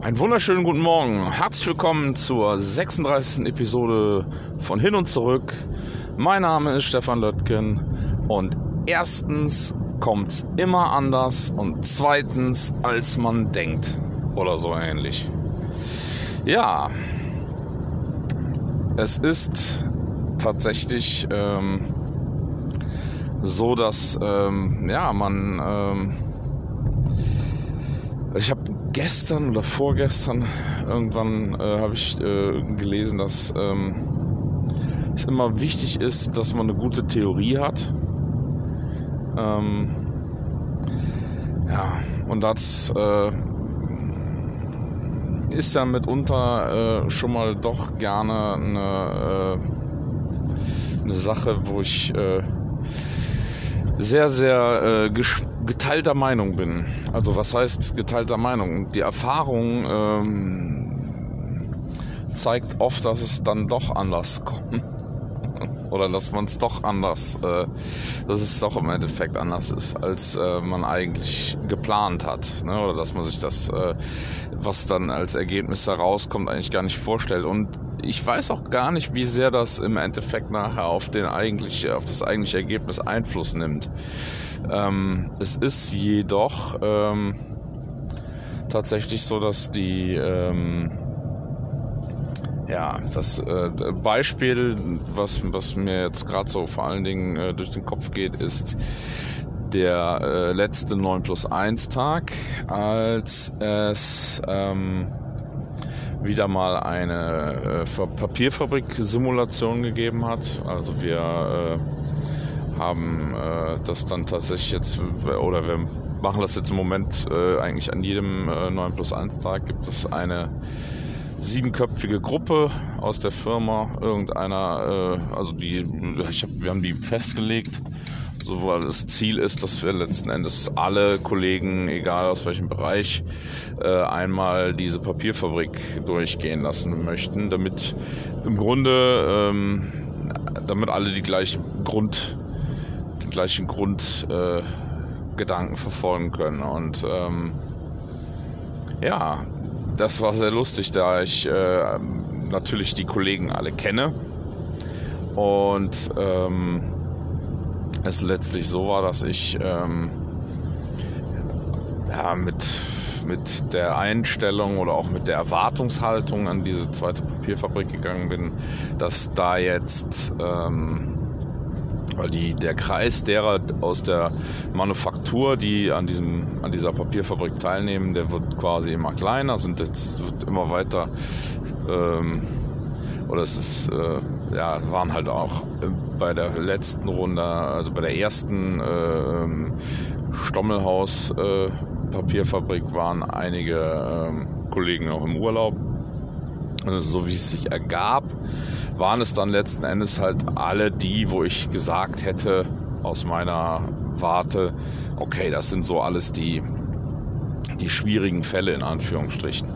Einen wunderschönen guten Morgen. Herzlich willkommen zur 36. Episode von Hin und Zurück. Mein Name ist Stefan Löttgen und erstens kommt's immer anders und zweitens als man denkt oder so ähnlich. Ja, es ist tatsächlich ähm, so, dass ähm, ja man ähm, ich habe gestern oder vorgestern irgendwann äh, habe ich äh, gelesen, dass ähm, es immer wichtig ist, dass man eine gute Theorie hat. Ähm, ja, und das äh, ist ja mitunter äh, schon mal doch gerne eine, äh, eine Sache, wo ich äh, sehr, sehr geteilter Meinung bin. Also was heißt geteilter Meinung? Die Erfahrung ähm, zeigt oft, dass es dann doch anders kommt. Oder dass man es doch anders, äh, dass es doch im Endeffekt anders ist, als äh, man eigentlich geplant hat. Ne? Oder dass man sich das, äh, was dann als Ergebnis herauskommt, eigentlich gar nicht vorstellt. Und ich weiß auch gar nicht, wie sehr das im Endeffekt nachher auf, den eigentlich, auf das eigentliche Ergebnis Einfluss nimmt. Ähm, es ist jedoch ähm, tatsächlich so, dass die ähm, ja, das äh, Beispiel, was, was mir jetzt gerade so vor allen Dingen äh, durch den Kopf geht, ist der äh, letzte 9 plus 1 Tag, als es ähm, wieder mal eine äh, Papierfabrik-Simulation gegeben hat. Also wir äh, haben äh, das dann tatsächlich jetzt, oder wir machen das jetzt im Moment äh, eigentlich an jedem äh, 9 plus 1 Tag gibt es eine siebenköpfige Gruppe aus der Firma, irgendeiner, äh, also die, hab, wir haben die festgelegt so weil das Ziel ist, dass wir letzten Endes alle Kollegen, egal aus welchem Bereich, äh, einmal diese Papierfabrik durchgehen lassen möchten, damit im Grunde, ähm, damit alle die gleichen Grund, den gleichen Grundgedanken äh, verfolgen können. Und ähm, ja, das war sehr lustig, da ich äh, natürlich die Kollegen alle kenne und ähm, es letztlich so war, dass ich ähm, ja, mit, mit der Einstellung oder auch mit der Erwartungshaltung an diese zweite Papierfabrik gegangen bin, dass da jetzt, ähm, weil die, der Kreis derer aus der Manufaktur, die an, diesem, an dieser Papierfabrik teilnehmen, der wird quasi immer kleiner, sind jetzt wird immer weiter ähm, oder es ist, äh, ja, waren halt auch äh, bei der letzten Runde, also bei der ersten äh, Stommelhaus äh, Papierfabrik waren einige äh, Kollegen auch im Urlaub. Also so wie es sich ergab, waren es dann letzten Endes halt alle die, wo ich gesagt hätte, aus meiner Warte, okay, das sind so alles die, die schwierigen Fälle in Anführungsstrichen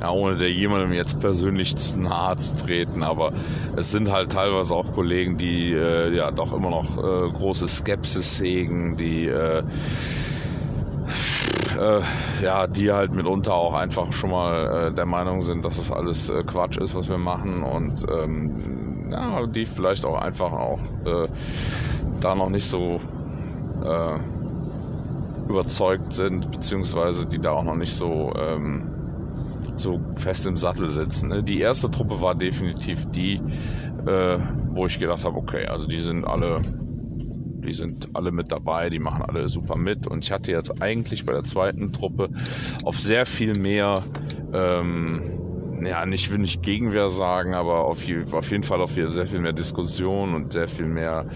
ja, ohne der jemandem jetzt persönlich zu nahe zu treten, aber es sind halt teilweise auch Kollegen, die äh, ja doch immer noch äh, große Skepsis hegen, die äh, äh, ja, die halt mitunter auch einfach schon mal äh, der Meinung sind, dass das alles äh, Quatsch ist, was wir machen und ähm, ja, die vielleicht auch einfach auch da noch nicht so überzeugt sind, beziehungsweise die da auch noch nicht so ähm, so fest im Sattel sitzen. Ne? Die erste Truppe war definitiv die, äh, wo ich gedacht habe, okay, also die sind alle, die sind alle mit dabei, die machen alle super mit. Und ich hatte jetzt eigentlich bei der zweiten Truppe auf sehr viel mehr, ähm, ja, nicht will ich Gegenwehr sagen, aber auf, auf jeden Fall auf sehr viel mehr Diskussion und sehr viel mehr,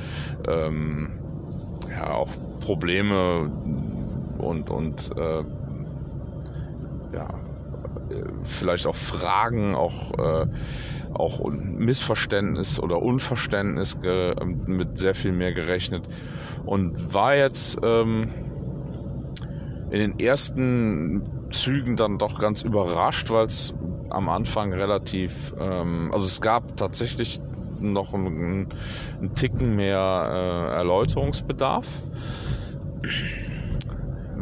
ähm, ja, auch Probleme und, und äh, ja, vielleicht auch Fragen, auch, äh, auch Missverständnis oder Unverständnis mit sehr viel mehr gerechnet und war jetzt ähm, in den ersten Zügen dann doch ganz überrascht, weil es am Anfang relativ, ähm, also es gab tatsächlich noch einen, einen Ticken mehr äh, Erläuterungsbedarf.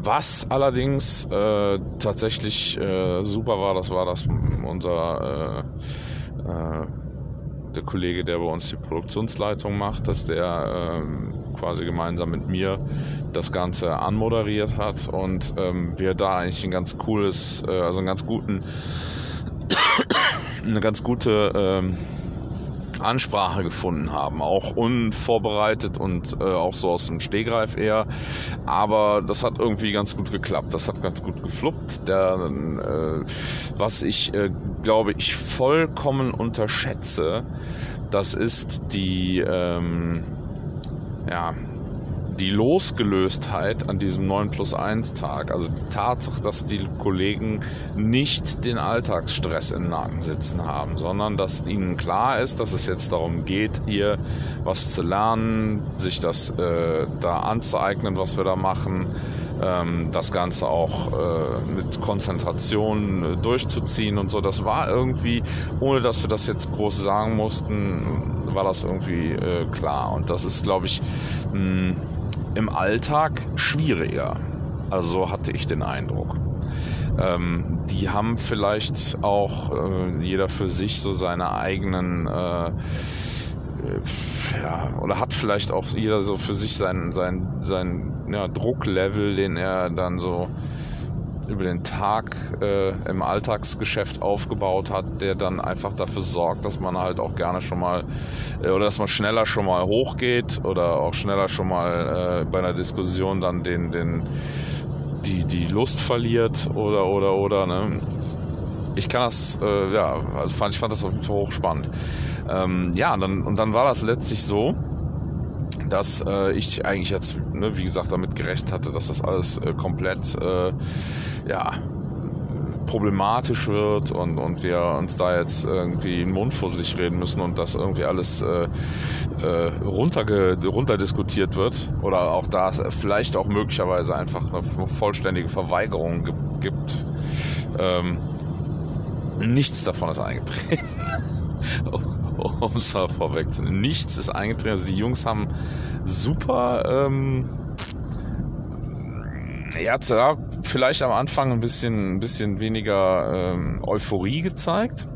Was allerdings äh, tatsächlich äh, super war, das war, dass unser äh, äh, der Kollege, der bei uns die Produktionsleitung macht, dass der äh, quasi gemeinsam mit mir das Ganze anmoderiert hat und ähm, wir da eigentlich ein ganz cooles, äh, also einen ganz guten, eine ganz gute ähm, Ansprache gefunden haben. Auch unvorbereitet und äh, auch so aus dem Stehgreif eher. Aber das hat irgendwie ganz gut geklappt. Das hat ganz gut gefluppt. Der, äh, was ich, äh, glaube ich, vollkommen unterschätze, das ist die, ähm, ja, die Losgelöstheit an diesem 9 plus 1 Tag, also die Tatsache, dass die Kollegen nicht den Alltagsstress im Nacken sitzen haben, sondern dass ihnen klar ist, dass es jetzt darum geht, hier was zu lernen, sich das äh, da anzueignen, was wir da machen, ähm, das Ganze auch äh, mit Konzentration äh, durchzuziehen und so. Das war irgendwie, ohne dass wir das jetzt groß sagen mussten, war das irgendwie äh, klar. Und das ist, glaube ich, mh, im Alltag schwieriger. Also so hatte ich den Eindruck. Ähm, die haben vielleicht auch äh, jeder für sich so seine eigenen äh, äh, ja, oder hat vielleicht auch jeder so für sich sein, sein, sein ja, Drucklevel, den er dann so über den Tag äh, im Alltagsgeschäft aufgebaut hat, der dann einfach dafür sorgt, dass man halt auch gerne schon mal äh, oder dass man schneller schon mal hochgeht oder auch schneller schon mal äh, bei einer Diskussion dann den, den, die, die Lust verliert oder oder oder ne? Ich kann das, äh, ja, also fand, ich fand das auf jeden Fall hochspannend. Ähm, ja, und dann, und dann war das letztlich so, dass äh, ich eigentlich jetzt, ne, wie gesagt, damit gerechnet hatte, dass das alles äh, komplett, äh, ja, problematisch wird und, und wir uns da jetzt irgendwie in Mund fusselig reden müssen und das irgendwie alles äh, äh, runterge runterdiskutiert wird oder auch da es vielleicht auch möglicherweise einfach eine vollständige Verweigerung gibt. Ähm, nichts davon ist eingetreten. um es mal vorwegzunehmen. Nichts ist eingetreten. Also die Jungs haben super, ähm, ja, vielleicht am Anfang ein bisschen, ein bisschen weniger ähm, Euphorie gezeigt.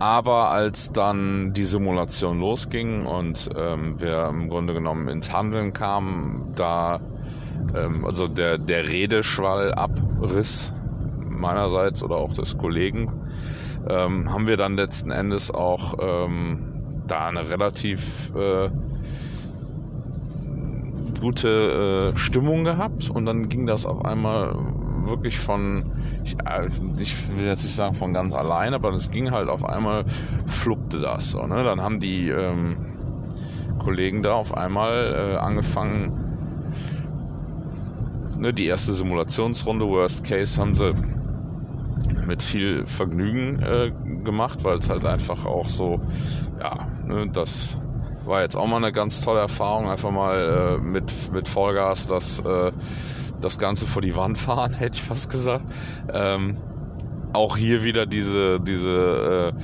Aber als dann die Simulation losging und ähm, wir im Grunde genommen ins Handeln kamen, da ähm, also der, der Redeschwall abriss meinerseits oder auch des Kollegen, ähm, haben wir dann letzten Endes auch ähm, da eine relativ äh, gute äh, Stimmung gehabt und dann ging das auf einmal wirklich von, ich, äh, ich, will jetzt nicht sagen von ganz allein, aber es ging halt auf einmal, fluppte das so. Ne? Dann haben die ähm, Kollegen da auf einmal äh, angefangen, ne, die erste Simulationsrunde, Worst Case, haben sie mit viel Vergnügen äh, gemacht, weil es halt einfach auch so, ja, ne, das war jetzt auch mal eine ganz tolle Erfahrung, einfach mal äh, mit, mit Vollgas das, äh, das Ganze vor die Wand fahren, hätte ich fast gesagt. Ähm, auch hier wieder diese, diese, äh,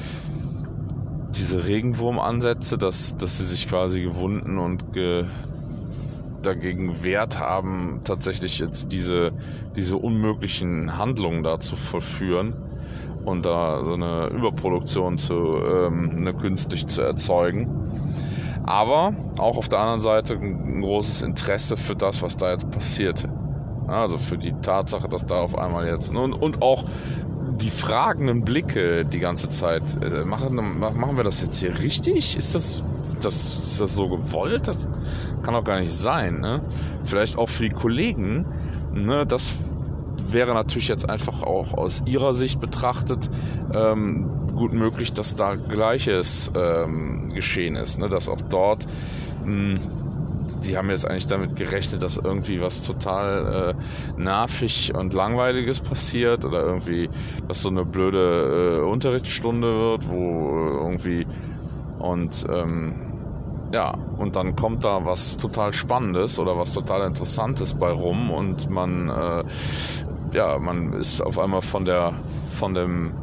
diese Regenwurmansätze, dass, dass sie sich quasi gewunden und ge, dagegen Wert haben, tatsächlich jetzt diese, diese unmöglichen Handlungen da zu vollführen und da so eine Überproduktion zu, ähm, eine künstlich zu erzeugen. Aber auch auf der anderen Seite ein großes Interesse für das, was da jetzt passiert. Also für die Tatsache, dass da auf einmal jetzt und, und auch die fragenden Blicke die ganze Zeit. Äh, machen, machen wir das jetzt hier richtig? Ist das das, ist das so gewollt? Das kann doch gar nicht sein. Ne? Vielleicht auch für die Kollegen. Ne? Das wäre natürlich jetzt einfach auch aus ihrer Sicht betrachtet ähm, gut möglich, dass da Gleiches ähm, geschehen ist. Ne? Dass auch dort mh, hm, die haben jetzt eigentlich damit gerechnet, dass irgendwie was total äh, nervig und langweiliges passiert oder irgendwie, dass so eine blöde äh, Unterrichtsstunde wird, wo äh, irgendwie und ähm, ja, und dann kommt da was total Spannendes oder was total Interessantes bei rum und man, äh, ja, man ist auf einmal von der, von dem,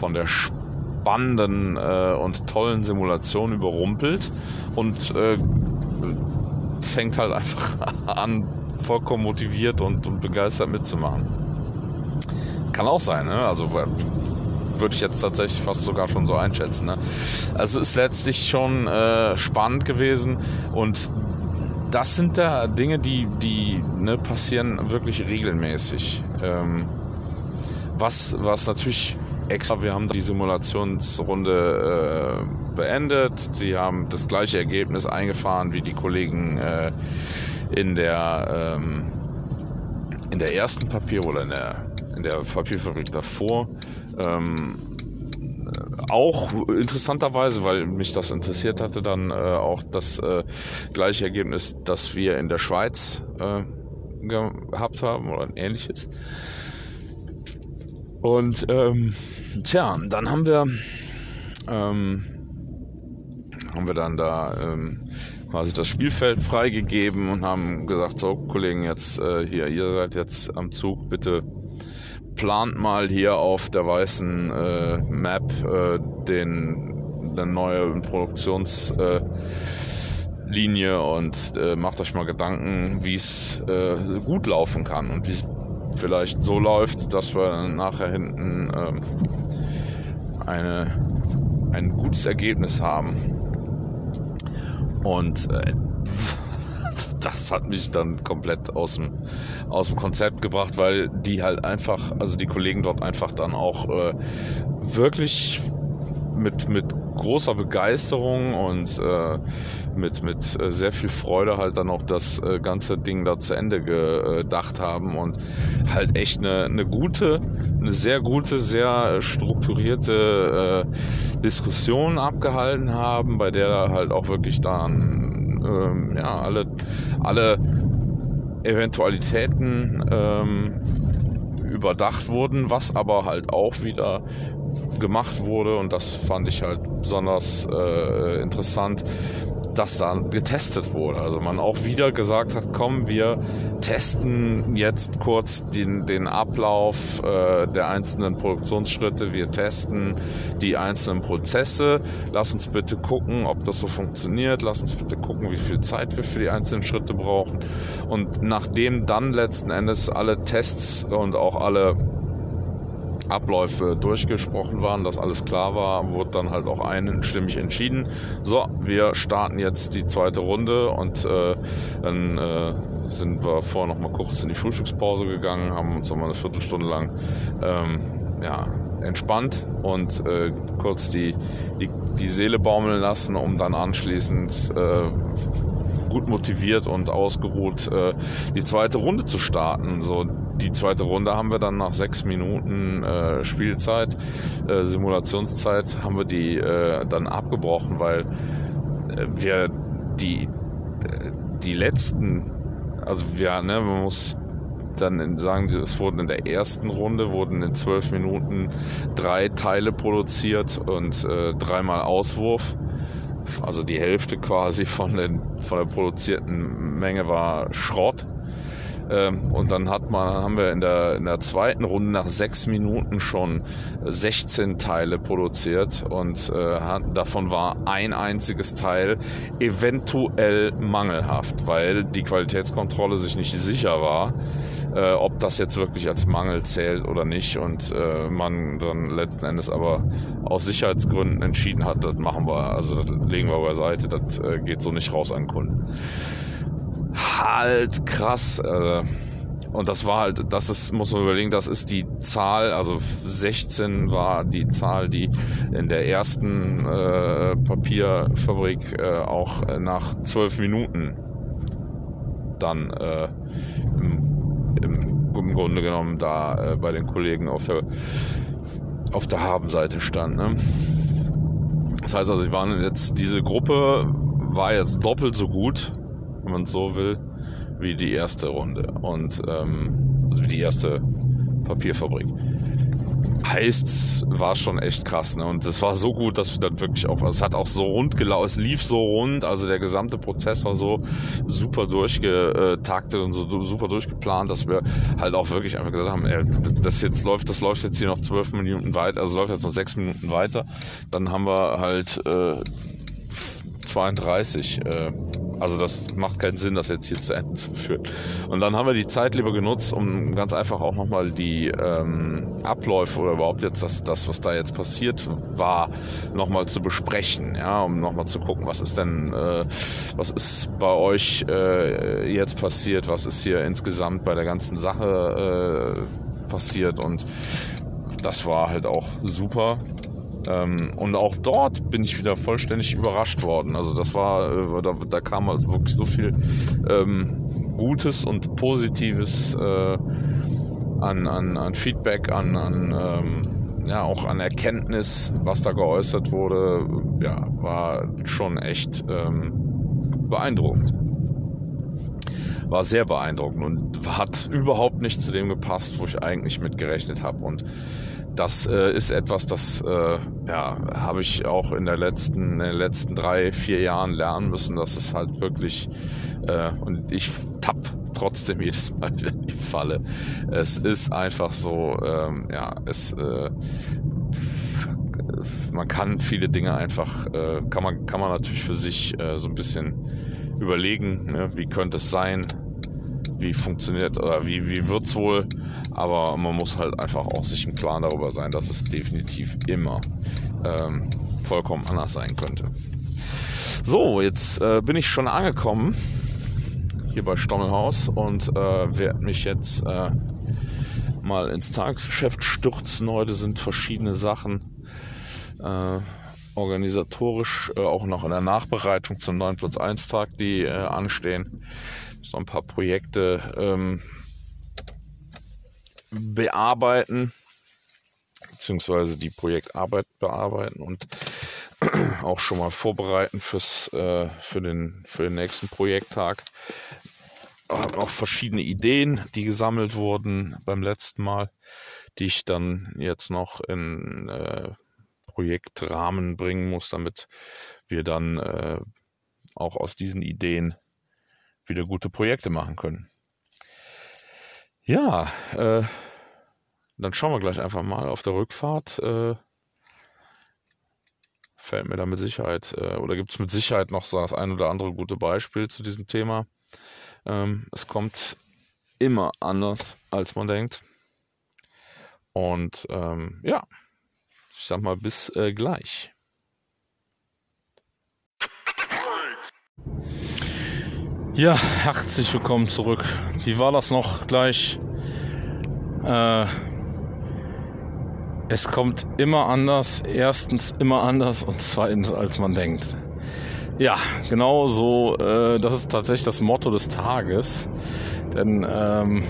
von der spannenden äh, und tollen Simulation überrumpelt und äh, fängt halt einfach an, vollkommen motiviert und, und begeistert mitzumachen. Kann auch sein, ne? Also würde ich jetzt tatsächlich fast sogar schon so einschätzen. Ne? Also es ist letztlich schon äh, spannend gewesen und das sind da Dinge, die, die ne, passieren wirklich regelmäßig. Ähm, was, was natürlich extra, wir haben die Simulationsrunde äh, beendet. Sie haben das gleiche Ergebnis eingefahren wie die Kollegen äh, in der ähm, in der ersten Papier oder in der in der Papierfabrik davor. Ähm, auch interessanterweise, weil mich das interessiert hatte, dann äh, auch das äh, gleiche Ergebnis, das wir in der Schweiz äh, gehabt haben oder ein ähnliches. Und ähm, tja, dann haben wir ähm, haben wir dann da ähm, quasi das Spielfeld freigegeben und haben gesagt, so Kollegen, jetzt äh, hier, ihr seid jetzt am Zug, bitte plant mal hier auf der weißen äh, Map äh, den eine neue Produktionslinie äh, und äh, macht euch mal Gedanken, wie es äh, gut laufen kann und wie es vielleicht so läuft, dass wir nachher hinten ähm, eine, ein gutes Ergebnis haben. Und äh, das hat mich dann komplett aus dem, aus dem Konzept gebracht, weil die halt einfach, also die Kollegen dort einfach dann auch äh, wirklich mit, mit großer Begeisterung und äh, mit, mit äh, sehr viel Freude halt dann auch das äh, ganze Ding da zu Ende gedacht haben und halt echt eine, eine gute, eine sehr gute, sehr strukturierte äh, Diskussion abgehalten haben, bei der halt auch wirklich dann ähm, ja alle, alle Eventualitäten ähm, überdacht wurden, was aber halt auch wieder gemacht wurde und das fand ich halt besonders äh, interessant, dass da getestet wurde. Also man auch wieder gesagt hat, komm, wir testen jetzt kurz den, den Ablauf äh, der einzelnen Produktionsschritte, wir testen die einzelnen Prozesse. Lass uns bitte gucken, ob das so funktioniert. Lass uns bitte gucken, wie viel Zeit wir für die einzelnen Schritte brauchen. Und nachdem dann letzten Endes alle Tests und auch alle Abläufe durchgesprochen waren, dass alles klar war, wurde dann halt auch einstimmig entschieden. So, wir starten jetzt die zweite Runde und äh, dann äh, sind wir vorher noch mal kurz in die Frühstückspause gegangen, haben uns noch mal eine Viertelstunde lang ähm, ja, entspannt und äh, kurz die, die, die Seele baumeln lassen, um dann anschließend äh, gut motiviert und ausgeruht äh, die zweite Runde zu starten. So die zweite Runde haben wir dann nach sechs Minuten äh, Spielzeit, äh, Simulationszeit, haben wir die äh, dann abgebrochen, weil äh, wir die die letzten, also wir, ne, man muss dann sagen, es wurden in der ersten Runde wurden in zwölf Minuten drei Teile produziert und äh, dreimal Auswurf. Also die Hälfte quasi von, den, von der produzierten Menge war Schrott. Ähm, und dann hat man, haben wir in der, in der zweiten Runde nach sechs Minuten schon 16 Teile produziert und äh, davon war ein einziges Teil eventuell mangelhaft, weil die Qualitätskontrolle sich nicht sicher war, äh, ob das jetzt wirklich als Mangel zählt oder nicht. Und äh, man dann letzten Endes aber aus Sicherheitsgründen entschieden hat, das machen wir, also das legen wir beiseite, das geht so nicht raus an Kunden halt krass. Äh, und das war halt, das ist, muss man überlegen, das ist die Zahl, also 16 war die Zahl, die in der ersten äh, Papierfabrik äh, auch nach 12 Minuten dann äh, im, im, im, Grunde genommen da äh, bei den Kollegen auf der auf der Habenseite stand. Ne? Das heißt also, sie waren jetzt, diese Gruppe war jetzt doppelt so gut wenn man so will, wie die erste Runde und ähm, also wie die erste Papierfabrik. heißt, war schon echt krass. Ne? Und es war so gut, dass wir dann wirklich auch, es hat auch so rund gelaufen, es lief so rund, also der gesamte Prozess war so super durchgetaktet und so super durchgeplant, dass wir halt auch wirklich einfach gesagt haben, ey, das jetzt läuft, das läuft jetzt hier noch zwölf Minuten weiter, also läuft jetzt noch sechs Minuten weiter. Dann haben wir halt äh, 32. Äh, also das macht keinen Sinn, das jetzt hier zu Ende zu führen. Und dann haben wir die Zeit lieber genutzt, um ganz einfach auch nochmal die ähm, Abläufe oder überhaupt jetzt das, das, was da jetzt passiert war, nochmal zu besprechen. Ja, um nochmal zu gucken, was ist denn, äh, was ist bei euch äh, jetzt passiert, was ist hier insgesamt bei der ganzen Sache äh, passiert und das war halt auch super. Ähm, und auch dort bin ich wieder vollständig überrascht worden. Also das war, äh, da, da kam also wirklich so viel ähm, Gutes und Positives äh, an, an, an Feedback, an, an ähm, ja, auch an Erkenntnis, was da geäußert wurde, ja, war schon echt ähm, beeindruckend. War sehr beeindruckend und hat überhaupt nicht zu dem gepasst, wo ich eigentlich mit gerechnet habe. Und das äh, ist etwas, das äh, ja, habe ich auch in, der letzten, in den letzten drei, vier Jahren lernen müssen, dass es halt wirklich, äh, und ich tapp trotzdem jedes Mal wieder in die Falle. Es ist einfach so, ähm, ja, es, äh, man kann viele Dinge einfach, äh, kann, man, kann man natürlich für sich äh, so ein bisschen überlegen, ne? wie könnte es sein, wie funktioniert oder wie, wie wird es wohl. Aber man muss halt einfach auch sich im Klaren darüber sein, dass es definitiv immer ähm, vollkommen anders sein könnte. So, jetzt äh, bin ich schon angekommen hier bei Stommelhaus und äh, werde mich jetzt äh, mal ins Tagesgeschäft stürzen. Heute sind verschiedene Sachen äh, organisatorisch, äh, auch noch in der Nachbereitung zum 9 plus 1 Tag, die äh, anstehen so ein paar Projekte ähm, bearbeiten, beziehungsweise die Projektarbeit bearbeiten und auch schon mal vorbereiten fürs, äh, für, den, für den nächsten Projekttag. Ich habe noch verschiedene Ideen, die gesammelt wurden beim letzten Mal, die ich dann jetzt noch in äh, Projektrahmen bringen muss, damit wir dann äh, auch aus diesen Ideen wieder gute Projekte machen können. Ja, äh, dann schauen wir gleich einfach mal auf der Rückfahrt. Äh, fällt mir da mit Sicherheit äh, oder gibt es mit Sicherheit noch so das ein oder andere gute Beispiel zu diesem Thema. Ähm, es kommt immer anders, als man denkt. Und ähm, ja, ich sag mal bis äh, gleich. Ja, herzlich willkommen zurück. Wie war das noch gleich? Äh, es kommt immer anders. Erstens immer anders und zweitens als man denkt. Ja, genau so. Äh, das ist tatsächlich das Motto des Tages. Denn ähm,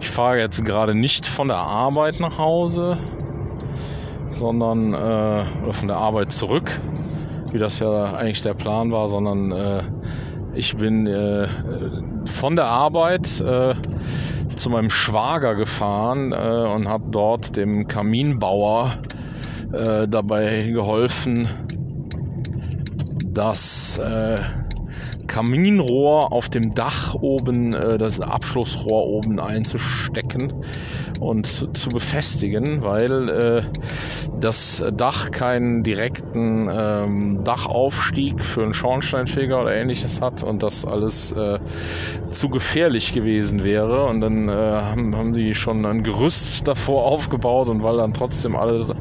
ich fahre jetzt gerade nicht von der Arbeit nach Hause, sondern äh, oder von der Arbeit zurück, wie das ja eigentlich der Plan war, sondern äh, ich bin äh, von der Arbeit äh, zu meinem Schwager gefahren äh, und habe dort dem Kaminbauer äh, dabei geholfen, das äh, Kaminrohr auf dem Dach oben, äh, das Abschlussrohr oben einzustecken und zu befestigen, weil äh, das Dach keinen direkten ähm, Dachaufstieg für einen Schornsteinfeger oder ähnliches hat und das alles äh, zu gefährlich gewesen wäre. Und dann haben, die schon ein Gerüst davor aufgebaut und weil dann trotzdem alle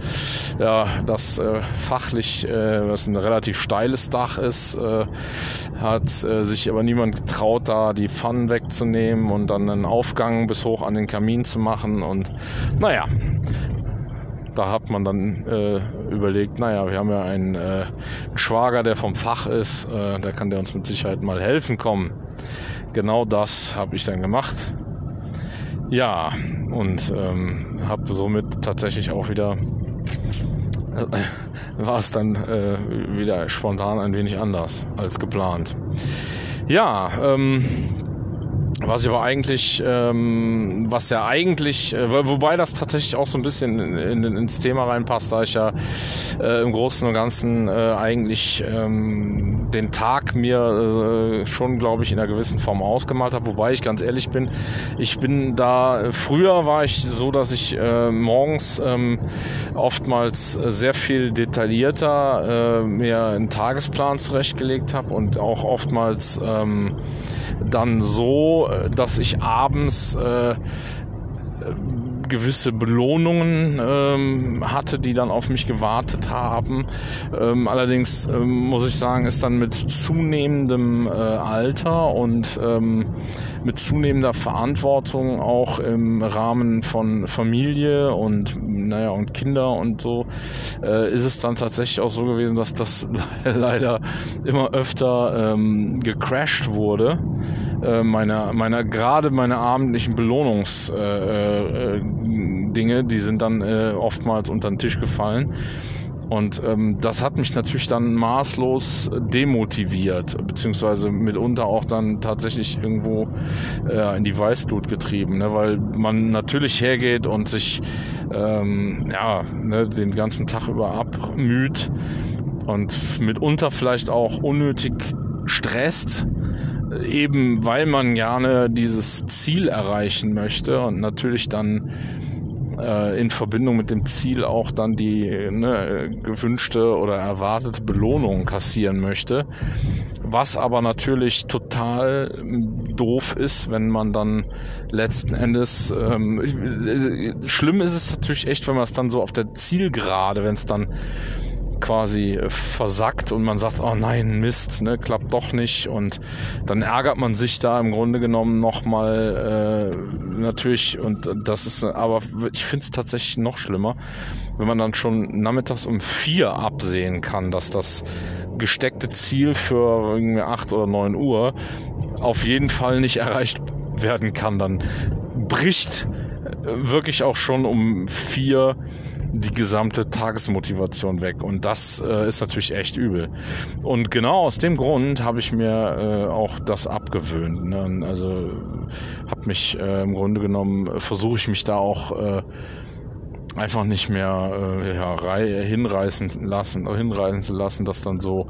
ja, das fachlich, was ein relativ steiles Dach ist, äh, äh, sich aber niemand getraut, da die Pfannen wegzunehmen und dann einen Aufgang bis hoch an den Kamin zu machen und naja, da hat man dann äh, überlegt, naja, wir haben ja einen, äh, Schwager, der vom Fach ist, äh, der kann der uns mit Sicherheit mal helfen kommen. Genau das habe ich dann gemacht. Ja, und ähm, habe somit tatsächlich auch wieder, war es dann äh, wieder spontan ein wenig anders als geplant. Ja, ähm, was ich aber eigentlich, ähm, was ja eigentlich, äh, wobei das tatsächlich auch so ein bisschen in, in, ins Thema reinpasst, da ich ja äh, im Großen und Ganzen äh, eigentlich ähm, den Tag mir äh, schon, glaube ich, in einer gewissen Form ausgemalt habe. Wobei ich ganz ehrlich bin, ich bin da, früher war ich so, dass ich äh, morgens ähm, oftmals sehr viel detaillierter äh, mir einen Tagesplan zurechtgelegt habe und auch oftmals ähm, dann so, dass ich abends äh, gewisse Belohnungen ähm, hatte, die dann auf mich gewartet haben. Ähm, allerdings ähm, muss ich sagen, ist dann mit zunehmendem äh, Alter und ähm, mit zunehmender Verantwortung auch im Rahmen von Familie und naja und Kinder und so äh, ist es dann tatsächlich auch so gewesen, dass das leider immer öfter ähm, gecrashed wurde. Äh, meiner, meiner gerade meine abendlichen Belohnungsdinge, äh, äh, die sind dann äh, oftmals unter den Tisch gefallen. Und ähm, das hat mich natürlich dann maßlos demotiviert, beziehungsweise mitunter auch dann tatsächlich irgendwo äh, in die Weißglut getrieben, ne? weil man natürlich hergeht und sich ähm, ja, ne, den ganzen Tag über abmüht und mitunter vielleicht auch unnötig stresst eben weil man gerne dieses Ziel erreichen möchte und natürlich dann äh, in Verbindung mit dem Ziel auch dann die ne, gewünschte oder erwartete Belohnung kassieren möchte. Was aber natürlich total doof ist, wenn man dann letzten Endes ähm, schlimm ist es natürlich echt, wenn man es dann so auf der Zielgerade, wenn es dann quasi äh, versackt und man sagt, oh nein, Mist, ne, klappt doch nicht. Und dann ärgert man sich da im Grunde genommen nochmal äh, natürlich. Und das ist, aber ich finde es tatsächlich noch schlimmer, wenn man dann schon nachmittags um vier absehen kann, dass das gesteckte Ziel für irgendwie acht oder neun Uhr auf jeden Fall nicht erreicht werden kann, dann bricht äh, wirklich auch schon um vier die gesamte Tagesmotivation weg. Und das äh, ist natürlich echt übel. Und genau aus dem Grund habe ich mir äh, auch das abgewöhnt. Ne? Also habe mich äh, im Grunde genommen, äh, versuche ich mich da auch äh, einfach nicht mehr äh, ja, hinreißen lassen, hinreißen zu lassen, das dann so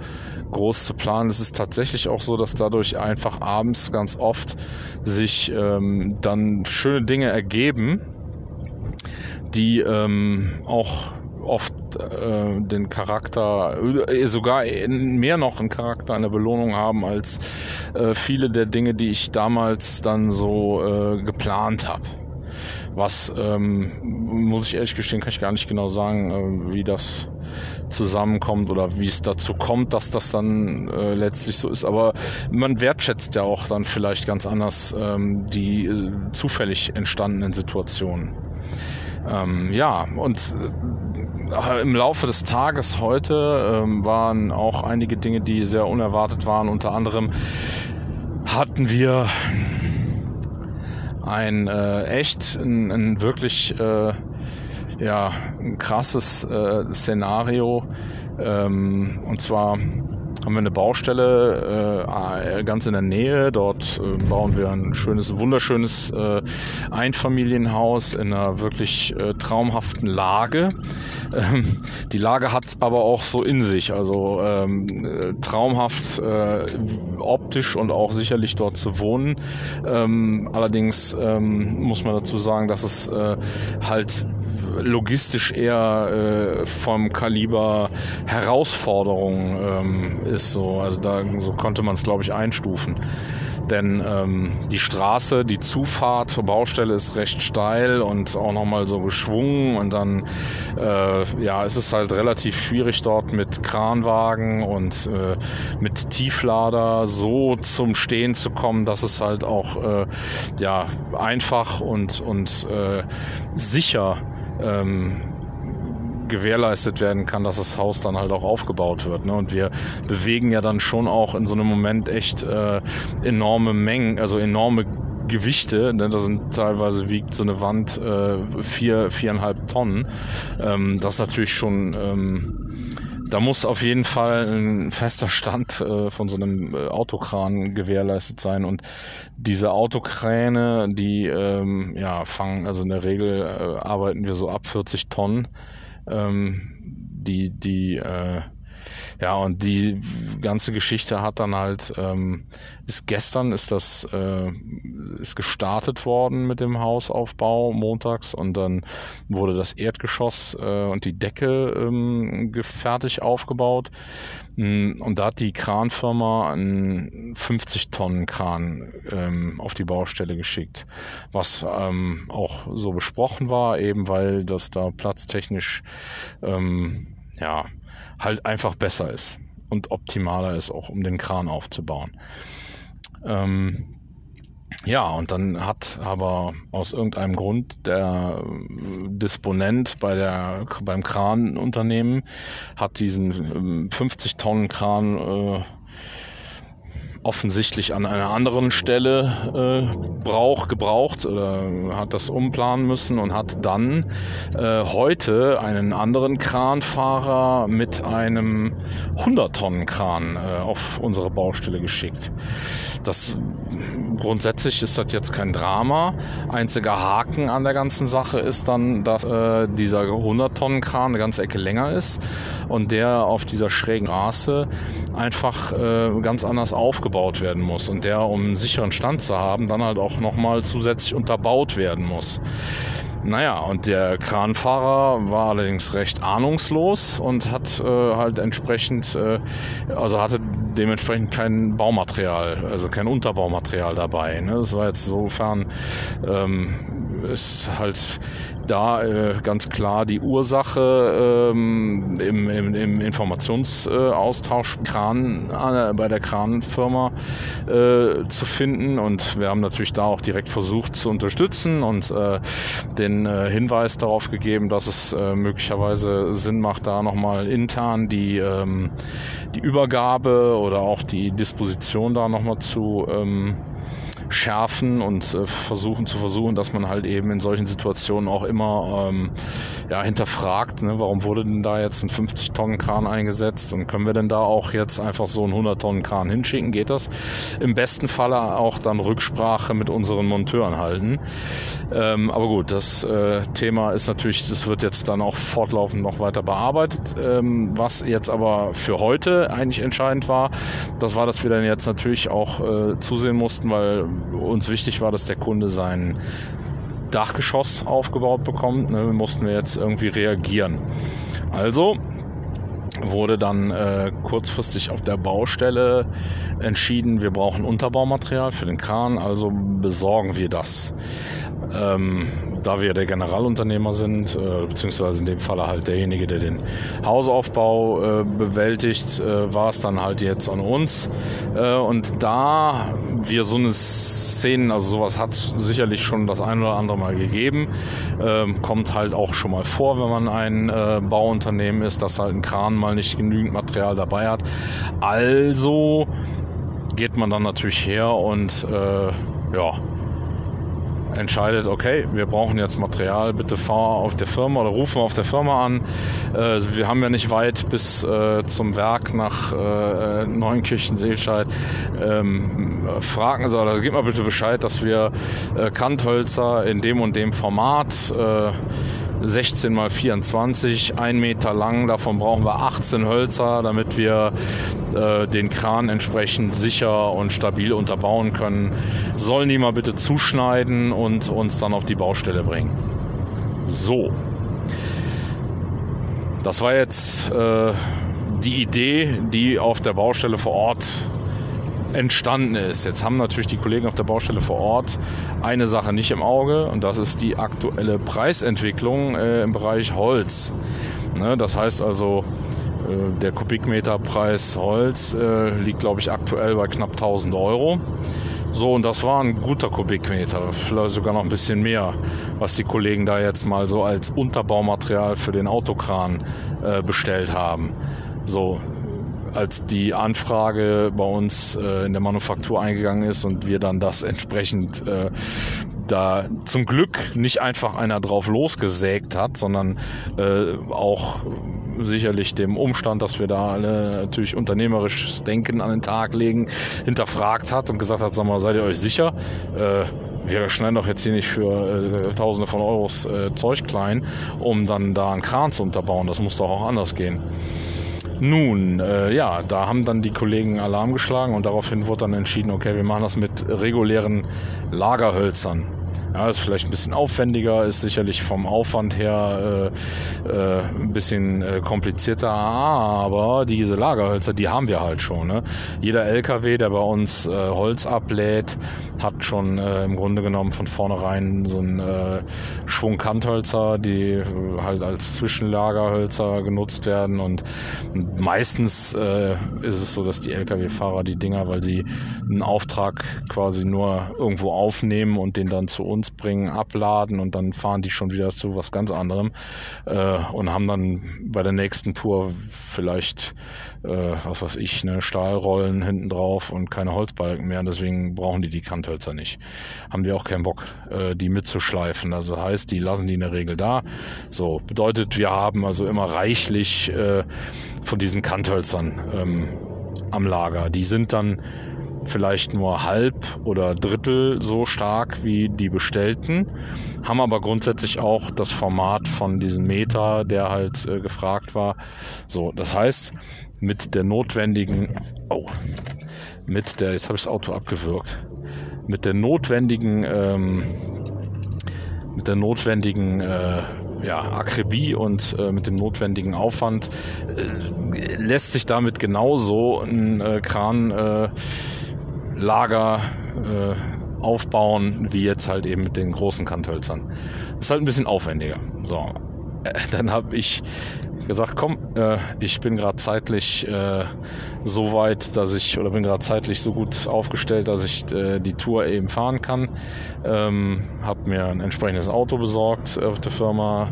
groß zu planen. Es ist tatsächlich auch so, dass dadurch einfach abends ganz oft sich ähm, dann schöne Dinge ergeben, die ähm, auch oft äh, den Charakter, äh, sogar mehr noch einen Charakter einer Belohnung haben als äh, viele der Dinge, die ich damals dann so äh, geplant habe. Was, ähm, muss ich ehrlich gestehen, kann ich gar nicht genau sagen, äh, wie das zusammenkommt oder wie es dazu kommt, dass das dann äh, letztlich so ist. Aber man wertschätzt ja auch dann vielleicht ganz anders ähm, die äh, zufällig entstandenen Situationen. Ähm, ja, und äh, im Laufe des Tages heute ähm, waren auch einige Dinge, die sehr unerwartet waren. Unter anderem hatten wir ein äh, echt, ein, ein wirklich äh, ja, ein krasses äh, Szenario. Ähm, und zwar haben wir eine Baustelle äh, ganz in der Nähe. Dort äh, bauen wir ein schönes, wunderschönes äh, Einfamilienhaus in einer wirklich äh, traumhaften Lage. Ähm, die Lage hat aber auch so in sich, also ähm, traumhaft äh, optisch und auch sicherlich dort zu wohnen. Ähm, allerdings ähm, muss man dazu sagen, dass es äh, halt logistisch eher äh, vom Kaliber Herausforderung ähm, ist. So. Also da so konnte man es, glaube ich, einstufen. Denn ähm, die Straße, die Zufahrt zur Baustelle ist recht steil und auch nochmal so geschwungen. Und dann äh, ja, ist es halt relativ schwierig dort mit Kranwagen und äh, mit Tieflader so zum Stehen zu kommen, dass es halt auch äh, ja, einfach und, und äh, sicher ähm, gewährleistet werden kann, dass das Haus dann halt auch aufgebaut wird. Ne? Und wir bewegen ja dann schon auch in so einem Moment echt äh, enorme Mengen, also enorme Gewichte, ne? da sind teilweise wiegt so eine Wand äh, vier, viereinhalb Tonnen. Ähm, das ist natürlich schon ähm, da muss auf jeden Fall ein fester Stand äh, von so einem äh, Autokran gewährleistet sein. Und diese Autokräne, die ähm, ja fangen, also in der Regel äh, arbeiten wir so ab 40 Tonnen. Ähm, die, die äh, ja, und die ganze Geschichte hat dann halt, ähm, ist gestern ist das, äh, ist gestartet worden mit dem Hausaufbau montags und dann wurde das Erdgeschoss äh, und die Decke ähm, fertig aufgebaut. Mm, und da hat die Kranfirma einen 50 Tonnen Kran ähm, auf die Baustelle geschickt, was ähm, auch so besprochen war, eben weil das da platztechnisch ähm, ja halt einfach besser ist und optimaler ist, auch um den Kran aufzubauen. Ähm, ja, und dann hat aber aus irgendeinem Grund der Disponent bei der, beim Kranunternehmen hat diesen 50 ähm, Tonnen Kran äh, offensichtlich an einer anderen Stelle äh, brauch, gebraucht oder hat das umplanen müssen und hat dann äh, heute einen anderen Kranfahrer mit einem 100 Tonnen Kran äh, auf unsere Baustelle geschickt. Das grundsätzlich ist das jetzt kein Drama. Einziger Haken an der ganzen Sache ist dann, dass äh, dieser 100 Tonnen Kran eine ganze Ecke länger ist und der auf dieser schrägen Straße einfach äh, ganz anders aufgebaut aufgebaut werden muss und der, um einen sicheren Stand zu haben, dann halt auch nochmal zusätzlich unterbaut werden muss. Naja, und der Kranfahrer war allerdings recht ahnungslos und hat äh, halt entsprechend, äh, also hatte dementsprechend kein Baumaterial, also kein Unterbaumaterial dabei. Ne? Das war jetzt sofern ähm, ist halt da äh, ganz klar die Ursache ähm, im, im, im Informationsaustausch Kran, äh, bei der Kranfirma äh, zu finden. Und wir haben natürlich da auch direkt versucht zu unterstützen und äh, den äh, Hinweis darauf gegeben, dass es äh, möglicherweise Sinn macht, da nochmal intern die, ähm, die Übergabe oder auch die Disposition da nochmal zu ähm, schärfen und äh, versuchen zu versuchen, dass man halt eben in solchen Situationen auch immer ähm, ja, hinterfragt, ne, warum wurde denn da jetzt ein 50-Tonnen-Kran eingesetzt und können wir denn da auch jetzt einfach so einen 100-Tonnen-Kran hinschicken? Geht das? Im besten Falle auch dann Rücksprache mit unseren Monteuren halten. Ähm, aber gut, das äh, Thema ist natürlich, das wird jetzt dann auch fortlaufend noch weiter bearbeitet. Ähm, was jetzt aber für heute eigentlich entscheidend war, das war, dass wir dann jetzt natürlich auch äh, zusehen mussten, weil uns wichtig war, dass der Kunde sein Dachgeschoss aufgebaut bekommt. Ne, mussten wir jetzt irgendwie reagieren. Also wurde dann äh, kurzfristig auf der Baustelle entschieden, wir brauchen Unterbaumaterial für den Kran, also besorgen wir das. Ähm, da wir der Generalunternehmer sind, äh, beziehungsweise in dem Falle halt derjenige, der den Hausaufbau äh, bewältigt, äh, war es dann halt jetzt an uns. Äh, und da wir so eine Szenen, also sowas hat sicherlich schon das ein oder andere Mal gegeben, ähm, kommt halt auch schon mal vor, wenn man ein äh, Bauunternehmen ist, dass halt ein Kran mal nicht genügend Material dabei hat. Also geht man dann natürlich her und äh, ja, entscheidet, okay, wir brauchen jetzt Material, bitte fahr auf der Firma oder rufen auf der Firma an. Äh, wir haben ja nicht weit bis äh, zum Werk nach äh, Neunkirchen-Seelscheid. Ähm, fragen Sie, oder gib mal bitte Bescheid, dass wir äh, Kanthölzer in dem und dem Format äh, 16 mal 24, ein Meter lang. Davon brauchen wir 18 Hölzer, damit wir äh, den Kran entsprechend sicher und stabil unterbauen können. Sollen die mal bitte zuschneiden und uns dann auf die Baustelle bringen. So. Das war jetzt äh, die Idee, die auf der Baustelle vor Ort entstanden ist. Jetzt haben natürlich die Kollegen auf der Baustelle vor Ort eine Sache nicht im Auge und das ist die aktuelle Preisentwicklung äh, im Bereich Holz. Ne, das heißt also, äh, der Kubikmeterpreis Holz äh, liegt, glaube ich, aktuell bei knapp 1000 Euro. So, und das war ein guter Kubikmeter, vielleicht sogar noch ein bisschen mehr, was die Kollegen da jetzt mal so als Unterbaumaterial für den Autokran äh, bestellt haben. So, als die Anfrage bei uns äh, in der Manufaktur eingegangen ist und wir dann das entsprechend äh, da zum Glück nicht einfach einer drauf losgesägt hat, sondern äh, auch sicherlich dem Umstand, dass wir da alle natürlich unternehmerisches Denken an den Tag legen, hinterfragt hat und gesagt hat, sag mal, seid ihr euch sicher? Äh, wir schneiden doch jetzt hier nicht für äh, Tausende von Euros äh, Zeug klein, um dann da einen Kran zu unterbauen. Das muss doch auch anders gehen. Nun, äh, ja, da haben dann die Kollegen Alarm geschlagen und daraufhin wurde dann entschieden, okay, wir machen das mit regulären Lagerhölzern. Ja, ist vielleicht ein bisschen aufwendiger, ist sicherlich vom Aufwand her äh, äh, ein bisschen äh, komplizierter, aber diese Lagerhölzer, die haben wir halt schon. Ne? Jeder LKW, der bei uns äh, Holz ablädt, hat schon äh, im Grunde genommen von vornherein so einen äh, Schwung Kanthölzer, die halt als Zwischenlagerhölzer genutzt werden und meistens ist es so, dass die LKW-Fahrer die Dinger, weil sie einen Auftrag quasi nur irgendwo aufnehmen und den dann zu uns bringen, abladen und dann fahren die schon wieder zu was ganz anderem äh, und haben dann bei der nächsten Tour vielleicht, äh, was weiß ich, ne, Stahlrollen hinten drauf und keine Holzbalken mehr. Deswegen brauchen die die Kanthölzer nicht. Haben die auch keinen Bock, äh, die mitzuschleifen. Also heißt, die lassen die in der Regel da. So bedeutet, wir haben also immer reichlich äh, von diesen Kanthölzern ähm, am Lager. Die sind dann vielleicht nur halb oder Drittel so stark wie die bestellten, haben aber grundsätzlich auch das Format von diesem Meter, der halt äh, gefragt war. So, das heißt, mit der notwendigen, oh, mit der, jetzt habe ich das Auto abgewürgt, mit der notwendigen, ähm, mit der notwendigen äh, ja, Akribie und äh, mit dem notwendigen Aufwand äh, lässt sich damit genauso ein äh, Kran äh, Lager äh, aufbauen, wie jetzt halt eben mit den großen Kanthölzern. ist halt ein bisschen aufwendiger. So, dann habe ich gesagt, komm, äh, ich bin gerade zeitlich äh, so weit, dass ich, oder bin gerade zeitlich so gut aufgestellt, dass ich äh, die Tour eben fahren kann. Ähm, habe mir ein entsprechendes Auto besorgt auf der Firma,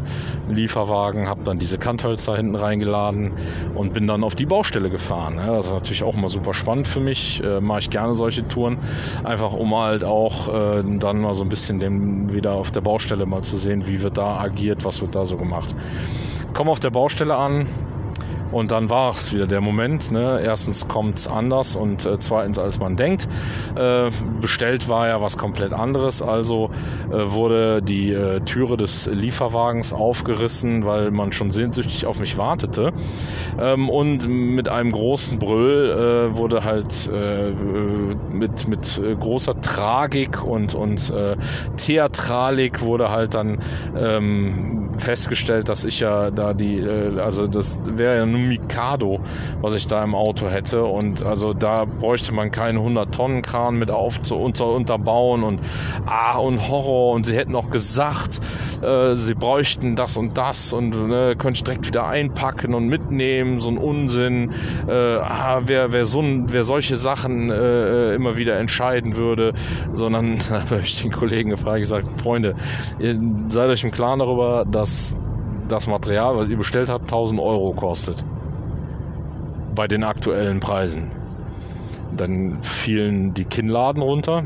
einen Lieferwagen, habe dann diese Kanthölzer hinten reingeladen und bin dann auf die Baustelle gefahren. Ja, das ist natürlich auch immer super spannend für mich. Äh, Mache ich gerne solche Touren, einfach um halt auch äh, dann mal so ein bisschen dem wieder auf der Baustelle mal zu sehen, wie wird da agiert, was wird da so gemacht. Komm auf der Baustelle an, und dann war es wieder der Moment. Ne? Erstens kommt es anders und äh, zweitens, als man denkt. Äh, bestellt war ja was komplett anderes. Also äh, wurde die äh, Türe des Lieferwagens aufgerissen, weil man schon sehnsüchtig auf mich wartete. Ähm, und mit einem großen Brüll äh, wurde halt äh, mit, mit großer Tragik und, und Theatralik wurde halt dann ähm, festgestellt, dass ich ja da die, also das wäre ja Mikado, was ich da im Auto hätte. Und also da bräuchte man keinen 100-Tonnen-Kran mit auf zu unter, unterbauen und ah und Horror. Und sie hätten auch gesagt, äh, sie bräuchten das und das und ne, könnte ich direkt wieder einpacken und mitnehmen. So ein Unsinn. Äh, ah, wer, wer, so wer solche Sachen äh, immer wieder entscheiden würde, sondern habe ich den Kollegen gefragt, gesagt, Freunde, ihr seid euch im Klaren darüber, dass das Material, was ihr bestellt habt, 1000 Euro kostet. Bei den aktuellen Preisen. Dann fielen die Kinnladen runter.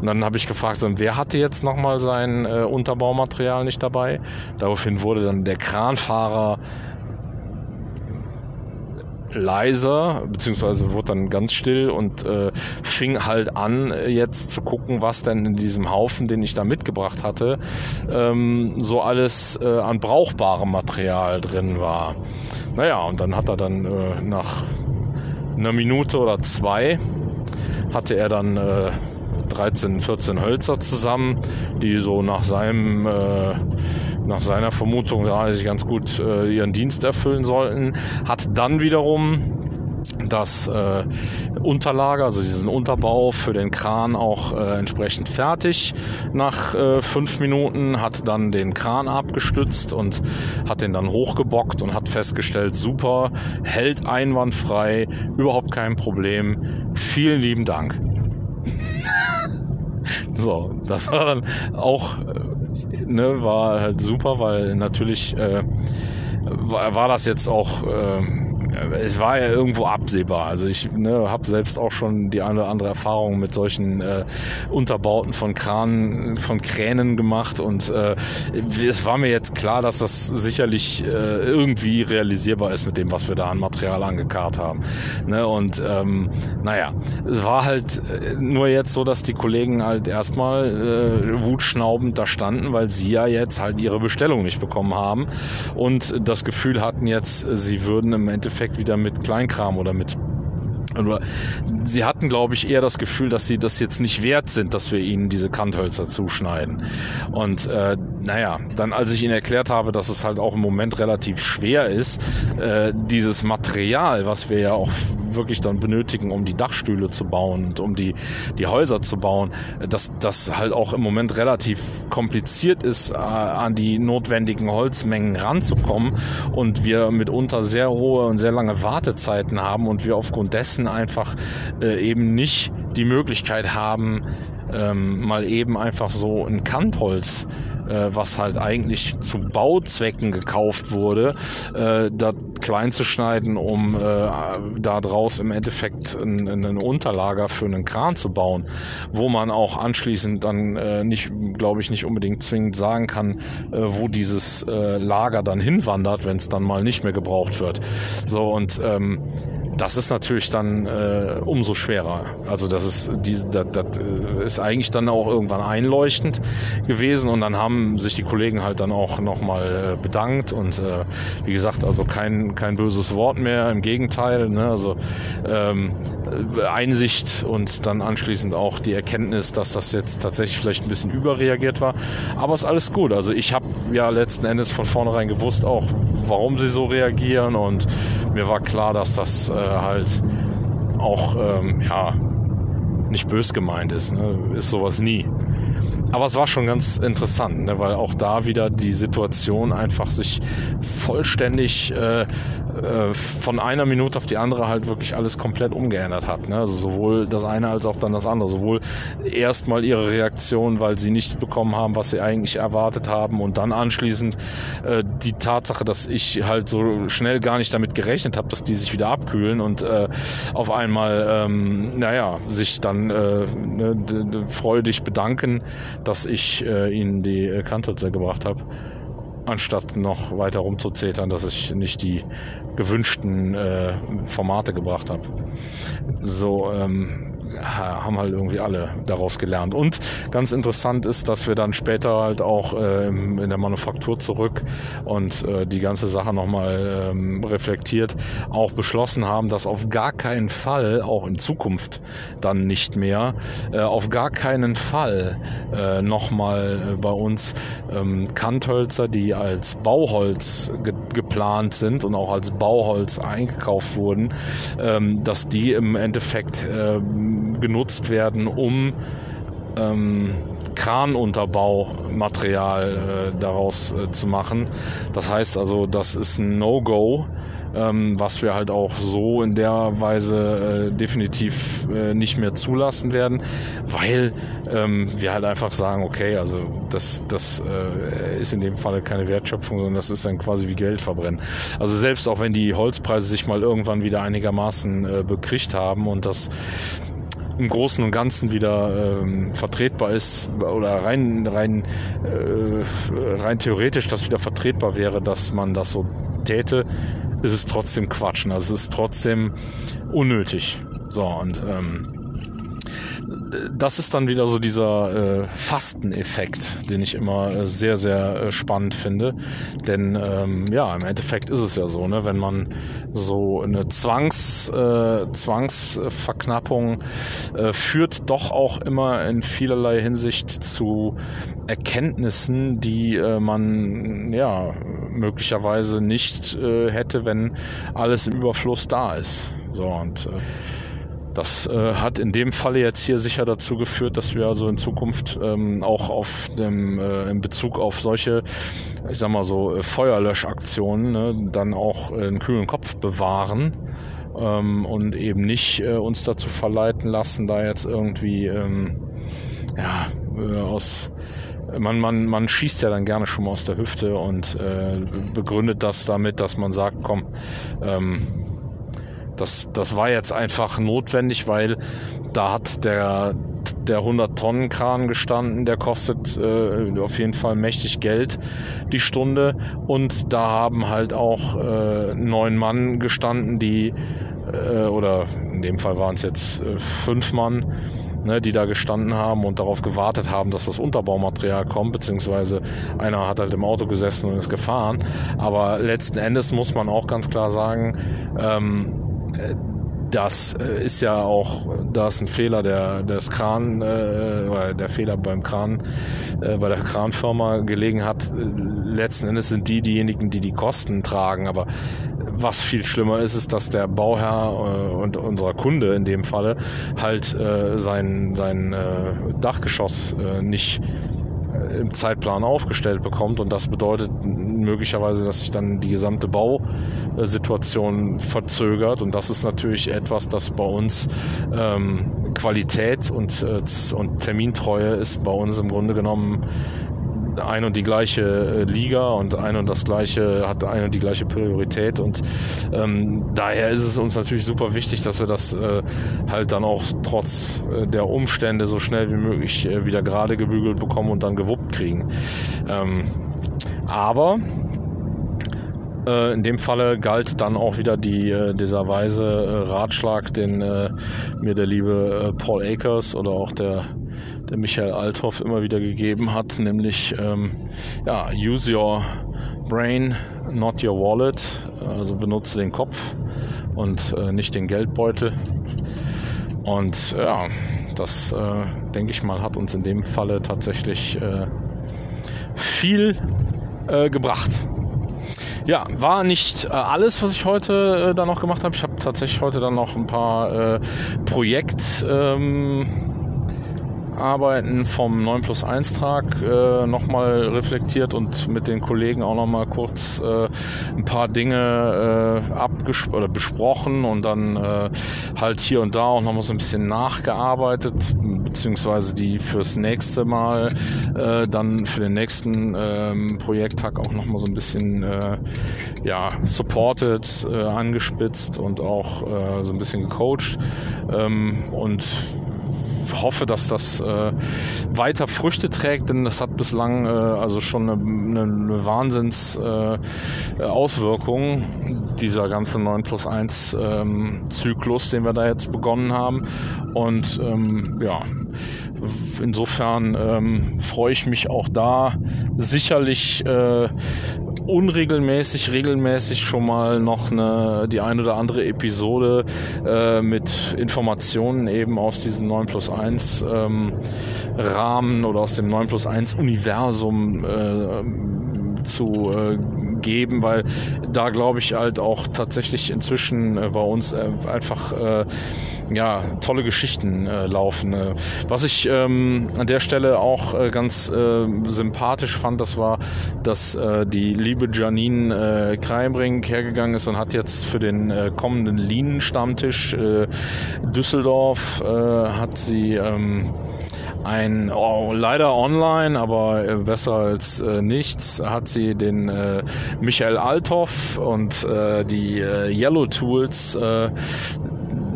Und dann habe ich gefragt, wer hatte jetzt nochmal sein äh, Unterbaumaterial nicht dabei? Daraufhin wurde dann der Kranfahrer leiser, beziehungsweise wurde dann ganz still und äh, fing halt an, jetzt zu gucken, was denn in diesem Haufen, den ich da mitgebracht hatte, ähm, so alles äh, an brauchbarem Material drin war. Naja, und dann hat er dann äh, nach einer Minute oder zwei hatte er dann äh, 13, 14 Hölzer zusammen, die so nach seinem äh, nach seiner Vermutung eigentlich ganz gut äh, ihren Dienst erfüllen sollten, hat dann wiederum das äh, Unterlager, also diesen Unterbau für den Kran auch äh, entsprechend fertig nach äh, fünf Minuten, hat dann den Kran abgestützt und hat den dann hochgebockt und hat festgestellt, super, hält einwandfrei, überhaupt kein Problem. Vielen lieben Dank. So, das war dann auch äh, ne, war halt super, weil natürlich äh, war, war das jetzt auch äh, es war ja irgendwo absehbar. Also ich ne, habe selbst auch schon die eine oder andere Erfahrung mit solchen äh, Unterbauten von Kranen, von Kränen gemacht und äh, es war mir jetzt klar, dass das sicherlich äh, irgendwie realisierbar ist mit dem, was wir da an Material angekarrt haben. Ne? Und ähm, naja, es war halt äh, nur jetzt so, dass die Kollegen halt erstmal äh, wutschnaubend da standen, weil sie ja jetzt halt ihre Bestellung nicht bekommen haben und das Gefühl hatten jetzt, sie würden im Endeffekt wieder mit Kleinkram oder mit oder sie hatten, glaube ich, eher das Gefühl, dass sie das jetzt nicht wert sind, dass wir ihnen diese Kanthölzer zuschneiden. Und äh, naja, dann als ich ihnen erklärt habe, dass es halt auch im Moment relativ schwer ist, äh, dieses Material, was wir ja auch wirklich dann benötigen, um die Dachstühle zu bauen und um die, die Häuser zu bauen, dass das halt auch im Moment relativ kompliziert ist, äh, an die notwendigen Holzmengen ranzukommen und wir mitunter sehr hohe und sehr lange Wartezeiten haben und wir aufgrund dessen einfach äh, eben nicht die Möglichkeit haben, ähm, mal eben einfach so ein Kantholz äh, was halt eigentlich zu Bauzwecken gekauft wurde, äh, da klein zu schneiden, um äh, da draus im Endeffekt ein, ein Unterlager für einen Kran zu bauen, wo man auch anschließend dann äh, nicht, glaube ich, nicht unbedingt zwingend sagen kann, äh, wo dieses äh, Lager dann hinwandert, wenn es dann mal nicht mehr gebraucht wird. So und ähm, das ist natürlich dann äh, umso schwerer. Also das ist, diese, das, das äh, ist eigentlich dann auch irgendwann einleuchtend gewesen und dann haben sich die Kollegen halt dann auch nochmal äh, bedankt und äh, wie gesagt, also kein, kein böses Wort mehr, im Gegenteil, ne? also ähm, Einsicht und dann anschließend auch die Erkenntnis, dass das jetzt tatsächlich vielleicht ein bisschen überreagiert war, aber ist alles gut. Also ich habe ja letzten Endes von vornherein gewusst auch, warum sie so reagieren und mir war klar, dass das äh, halt auch ähm, ja nicht bös gemeint ist. Ne? Ist sowas nie. Aber es war schon ganz interessant, ne? weil auch da wieder die Situation einfach sich vollständig äh, äh, von einer Minute auf die andere halt wirklich alles komplett umgeändert hat. Ne? Also sowohl das eine als auch dann das andere. Sowohl erstmal ihre Reaktion, weil sie nicht bekommen haben, was sie eigentlich erwartet haben und dann anschließend äh, die Tatsache, dass ich halt so schnell gar nicht damit gerechnet habe, dass die sich wieder abkühlen und äh, auf einmal, ähm, naja, sich dann äh, ne, freudig bedanken, dass ich äh, ihnen die äh, gebracht habe anstatt noch weiter rumzuzetern, dass ich nicht die gewünschten äh, Formate gebracht habe. So, ähm, haben halt irgendwie alle daraus gelernt. Und ganz interessant ist, dass wir dann später halt auch äh, in der Manufaktur zurück und äh, die ganze Sache nochmal ähm, reflektiert, auch beschlossen haben, dass auf gar keinen Fall, auch in Zukunft dann nicht mehr, äh, auf gar keinen Fall äh, nochmal äh, bei uns ähm, Kanthölzer, die als Bauholz ge geplant sind und auch als Bauholz eingekauft wurden, ähm, dass die im Endeffekt äh, genutzt werden, um ähm, Kranunterbaumaterial äh, daraus äh, zu machen. Das heißt also, das ist ein No-Go, ähm, was wir halt auch so in der Weise äh, definitiv äh, nicht mehr zulassen werden, weil ähm, wir halt einfach sagen, okay, also das, das äh, ist in dem Falle keine Wertschöpfung, sondern das ist dann quasi wie Geld verbrennen. Also selbst auch wenn die Holzpreise sich mal irgendwann wieder einigermaßen äh, bekriegt haben und das im Großen und Ganzen wieder ähm, vertretbar ist oder rein, rein, äh, rein theoretisch das wieder vertretbar wäre, dass man das so täte, ist es trotzdem Quatschen. Also es ist trotzdem unnötig. So, und ähm, das ist dann wieder so dieser äh, Fasteneffekt, den ich immer äh, sehr, sehr äh, spannend finde. Denn ähm, ja, im Endeffekt ist es ja so, ne, wenn man so eine Zwangs, äh, Zwangsverknappung äh, führt doch auch immer in vielerlei Hinsicht zu Erkenntnissen, die äh, man ja möglicherweise nicht äh, hätte, wenn alles im Überfluss da ist. So und äh, das äh, hat in dem Falle jetzt hier sicher dazu geführt, dass wir also in Zukunft ähm, auch auf dem, äh, in Bezug auf solche, ich sag mal so, äh, Feuerlöschaktionen ne, dann auch einen kühlen Kopf bewahren ähm, und eben nicht äh, uns dazu verleiten lassen, da jetzt irgendwie ähm, ja, äh, aus man, man, man schießt ja dann gerne schon mal aus der Hüfte und äh, begründet das damit, dass man sagt, komm, ähm, das, das war jetzt einfach notwendig, weil da hat der, der 100-Tonnen-Kran gestanden, der kostet äh, auf jeden Fall mächtig Geld die Stunde. Und da haben halt auch äh, neun Mann gestanden, die, äh, oder in dem Fall waren es jetzt äh, fünf Mann, ne, die da gestanden haben und darauf gewartet haben, dass das Unterbaumaterial kommt, beziehungsweise einer hat halt im Auto gesessen und ist gefahren. Aber letzten Endes muss man auch ganz klar sagen, ähm, das äh, ist ja auch, da ist ein Fehler der, des Kran, äh, der Fehler beim Kran, äh, bei der Kranfirma gelegen hat. Letzten Endes sind die diejenigen, die die Kosten tragen. Aber was viel schlimmer ist, ist, dass der Bauherr äh, und unser Kunde in dem Falle halt äh, sein, sein äh, Dachgeschoss äh, nicht im Zeitplan aufgestellt bekommt. Und das bedeutet möglicherweise, dass sich dann die gesamte Bausituation verzögert. Und das ist natürlich etwas, das bei uns ähm, Qualität und, äh, und Termintreue ist bei uns im Grunde genommen ein und die gleiche äh, Liga und ein und das gleiche hat ein und die gleiche Priorität und ähm, daher ist es uns natürlich super wichtig, dass wir das äh, halt dann auch trotz äh, der Umstände so schnell wie möglich äh, wieder gerade gebügelt bekommen und dann gewuppt kriegen. Ähm, aber äh, in dem Falle galt dann auch wieder die, dieser weise Ratschlag, den mir der liebe Paul Akers oder auch der der Michael Althoff immer wieder gegeben hat, nämlich ähm, ja, use your brain, not your wallet, also benutze den Kopf und äh, nicht den Geldbeutel. Und ja, das äh, denke ich mal hat uns in dem Falle tatsächlich äh, viel äh, gebracht. Ja, war nicht äh, alles, was ich heute äh, da noch gemacht habe. Ich habe tatsächlich heute dann noch ein paar äh, Projekt ähm, Arbeiten vom 9 plus 1 Tag äh, nochmal reflektiert und mit den Kollegen auch nochmal kurz äh, ein paar Dinge äh, abges oder besprochen und dann äh, halt hier und da auch nochmal so ein bisschen nachgearbeitet, beziehungsweise die fürs nächste Mal äh, dann für den nächsten ähm, Projekttag auch nochmal so ein bisschen äh, ja, supported, äh, angespitzt und auch so ein bisschen gecoacht. Ähm, und hoffe, dass das äh, weiter Früchte trägt, denn das hat bislang äh, also schon eine, eine Wahnsinns äh, dieser ganze 9 plus 1 ähm, Zyklus, den wir da jetzt begonnen haben. Und ähm, ja, insofern ähm, freue ich mich auch da sicherlich äh, unregelmäßig, regelmäßig schon mal noch eine, die ein oder andere Episode äh, mit Informationen eben aus diesem 9 plus 1 ähm, Rahmen oder aus dem 9 plus 1 Universum äh, zu äh, geben, weil da glaube ich halt auch tatsächlich inzwischen äh, bei uns äh, einfach äh, ja tolle Geschichten laufen. Was ich ähm, an der Stelle auch ganz sympathisch fand, das war, dass die liebe Janine äh, Kreimbrink hergegangen ist und hat jetzt für den kommenden Lean-Stammtisch äh, Düsseldorf hat sie ähm, ein oh, leider online, aber äh, besser als äh, nichts, hat sie den äh, Michael Althoff und äh, die äh, Yellow Tools äh,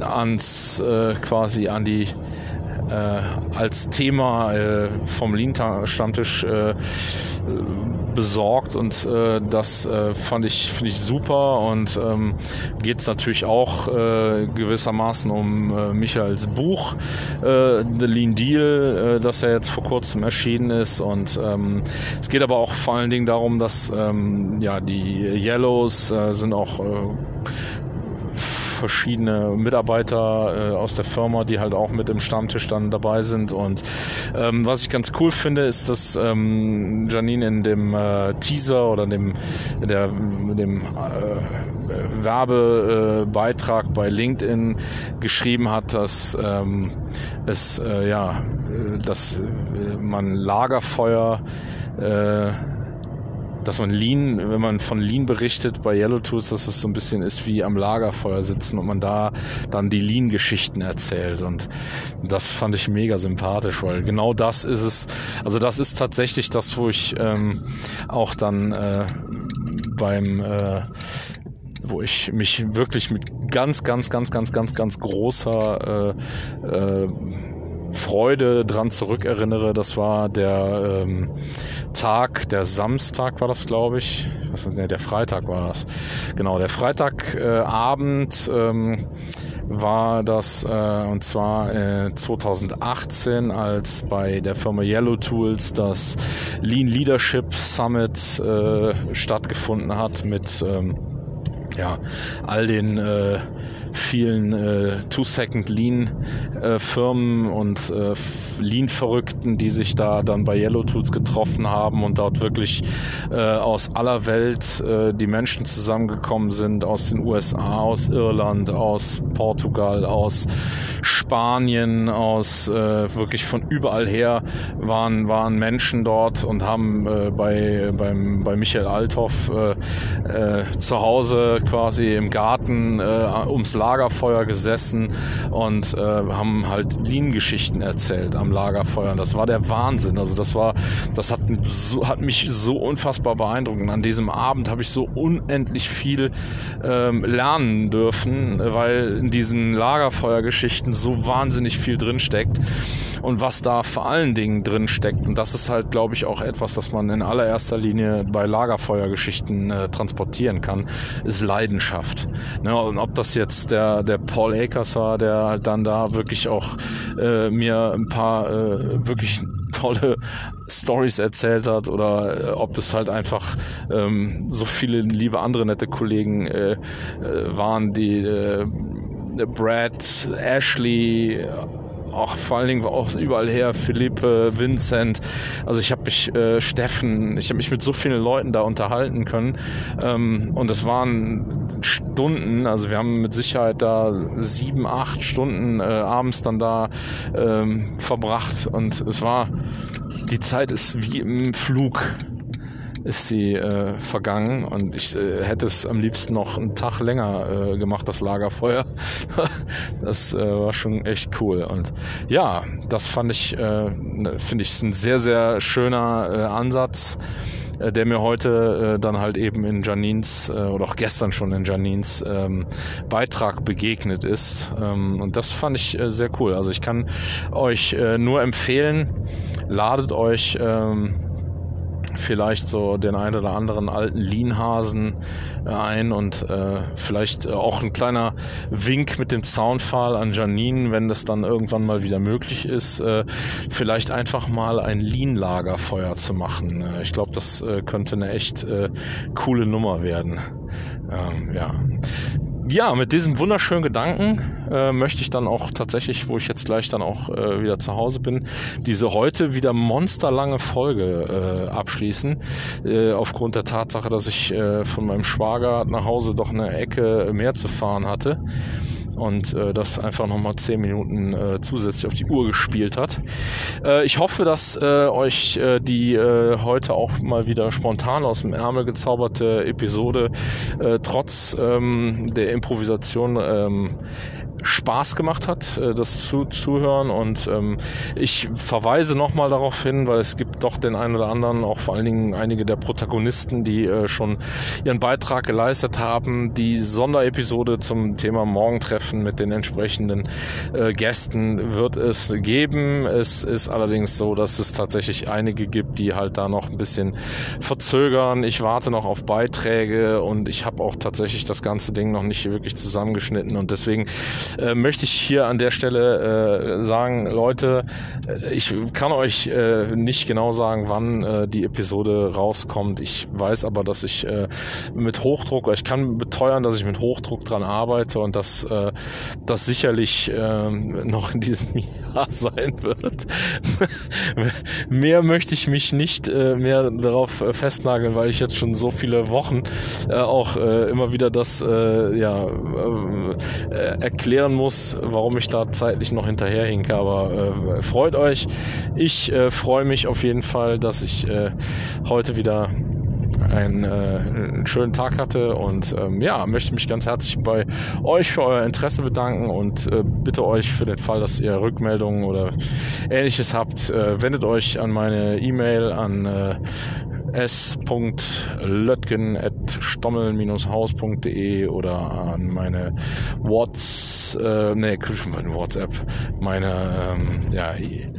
ans quasi an die als Thema vom Lean-Stammtisch besorgt und äh, das äh, fand ich finde ich super und ähm, geht es natürlich auch äh, gewissermaßen um äh, Michaels Buch äh, The Lean Deal, äh, das ja jetzt vor kurzem erschienen ist und ähm, es geht aber auch vor allen Dingen darum, dass ähm, ja die Yellows äh, sind auch äh, verschiedene Mitarbeiter äh, aus der Firma, die halt auch mit im Stammtisch dann dabei sind. Und ähm, was ich ganz cool finde, ist, dass ähm, Janine in dem äh, Teaser oder dem, der, dem äh, Werbebeitrag bei LinkedIn geschrieben hat, dass ähm, es äh, ja, äh, dass äh, man Lagerfeuer dass man Lean, wenn man von Lean berichtet bei Yellow Tools, dass es so ein bisschen ist wie am Lagerfeuer sitzen und man da dann die Lean-Geschichten erzählt. Und das fand ich mega sympathisch, weil genau das ist es. Also das ist tatsächlich das, wo ich ähm, auch dann äh, beim äh, wo ich mich wirklich mit ganz, ganz, ganz, ganz, ganz, ganz großer äh, äh, Freude dran zurückerinnere. Das war der ähm, Tag, der Samstag war das, glaube ich. Was, nee, der Freitag war das. Genau, der Freitagabend äh, ähm, war das äh, und zwar äh, 2018, als bei der Firma Yellow Tools das Lean Leadership Summit äh, stattgefunden hat mit ähm, ja, all den äh, vielen äh, Two-Second-Lean-Firmen äh, und äh, Lean-Verrückten, die sich da dann bei Yellow Tools getroffen haben und dort wirklich äh, aus aller Welt äh, die Menschen zusammengekommen sind, aus den USA, aus Irland, aus Portugal, aus Spanien, aus äh, wirklich von überall her waren, waren Menschen dort und haben äh, bei, beim, bei Michael Althoff äh, äh, zu Hause quasi im Garten äh, ums Lagerfeuer gesessen und äh, haben halt Lean-Geschichten erzählt am Lagerfeuer. Und das war der Wahnsinn. Also das war, das hat, so, hat mich so unfassbar beeindruckt. Und an diesem Abend habe ich so unendlich viel ähm, lernen dürfen, weil in diesen Lagerfeuergeschichten so wahnsinnig viel drin steckt. Und was da vor allen Dingen drin steckt, und das ist halt, glaube ich, auch etwas, das man in allererster Linie bei Lagerfeuergeschichten äh, transportieren kann, ist Leidenschaft. Ne, und ob das jetzt der, der Paul Akers war, der halt dann da wirklich auch äh, mir ein paar äh, wirklich tolle Stories erzählt hat oder äh, ob es halt einfach ähm, so viele liebe andere nette Kollegen äh, äh, waren, die äh, Brad, Ashley, auch vor allen Dingen auch überall her, Philippe, Vincent. Also ich habe mich, äh, Steffen, ich habe mich mit so vielen Leuten da unterhalten können. Ähm, und es waren Stunden, also wir haben mit Sicherheit da sieben, acht Stunden äh, abends dann da ähm, verbracht. Und es war, die Zeit ist wie im Flug ist sie äh, vergangen und ich äh, hätte es am liebsten noch einen Tag länger äh, gemacht, das Lagerfeuer. das äh, war schon echt cool und ja, das fand ich, äh, ne, finde ich, ist ein sehr, sehr schöner äh, Ansatz äh, der mir heute äh, dann halt eben in Janins äh, oder auch gestern schon in Janins ähm, Beitrag begegnet ist. Ähm, und das fand ich äh, sehr cool. Also ich kann euch äh, nur empfehlen, ladet euch ähm, vielleicht so den einen oder anderen alten Leanhasen äh, ein und äh, vielleicht äh, auch ein kleiner Wink mit dem Zaunpfahl an Janine, wenn das dann irgendwann mal wieder möglich ist, äh, vielleicht einfach mal ein Lean-Lagerfeuer zu machen. Äh, ich glaube, das äh, könnte eine echt äh, coole Nummer werden. Ähm, ja ja, mit diesem wunderschönen Gedanken äh, möchte ich dann auch tatsächlich, wo ich jetzt gleich dann auch äh, wieder zu Hause bin, diese heute wieder monsterlange Folge äh, abschließen. Äh, aufgrund der Tatsache, dass ich äh, von meinem Schwager nach Hause doch eine Ecke mehr zu fahren hatte und äh, das einfach nochmal 10 Minuten äh, zusätzlich auf die Uhr gespielt hat. Äh, ich hoffe, dass äh, euch äh, die äh, heute auch mal wieder spontan aus dem Ärmel gezauberte Episode trotz ähm, der Improvisation ähm, Spaß gemacht hat, äh, das zu, zuhören. Und ähm, ich verweise nochmal darauf hin, weil es gibt doch den einen oder anderen, auch vor allen Dingen einige der Protagonisten, die äh, schon ihren Beitrag geleistet haben. Die Sonderepisode zum Thema Morgentreffen mit den entsprechenden äh, Gästen wird es geben. Es ist allerdings so, dass es tatsächlich einige gibt, die halt da noch ein bisschen verzögern. Ich warte noch auf Beiträge und ich habe auch tatsächlich das ganze Ding noch nicht wirklich zusammengeschnitten und deswegen äh, möchte ich hier an der Stelle äh, sagen, Leute, äh, ich kann euch äh, nicht genau sagen, wann äh, die Episode rauskommt. Ich weiß aber, dass ich äh, mit Hochdruck, ich kann beteuern, dass ich mit Hochdruck dran arbeite und dass das sicherlich äh, noch in diesem Jahr sein wird. mehr möchte ich mich nicht äh, mehr darauf äh, festnageln, weil ich jetzt schon so viele Wochen äh, auch äh, immer wieder das äh, ja, äh, erkläre erklären muss, warum ich da zeitlich noch hinterherhinke. Aber freut euch. Ich freue mich auf jeden Fall, dass ich heute wieder einen, äh, schönen Tag hatte und ähm, ja, möchte mich ganz herzlich bei euch für euer Interesse bedanken und äh, bitte euch für den Fall, dass ihr Rückmeldungen oder ähnliches habt, äh, wendet euch an meine E-Mail an s.lötgen.stommel-haus.de oder an meine Whats, äh, nee, meine WhatsApp, meine, ähm, ja,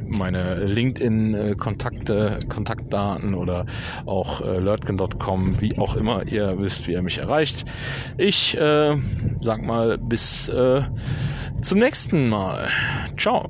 meine LinkedIn-Kontakte, Kontaktdaten oder auch äh, lötgen.com, wie auch immer ihr wisst, wie ihr mich erreicht. Ich äh, sag mal bis äh, zum nächsten Mal. Ciao.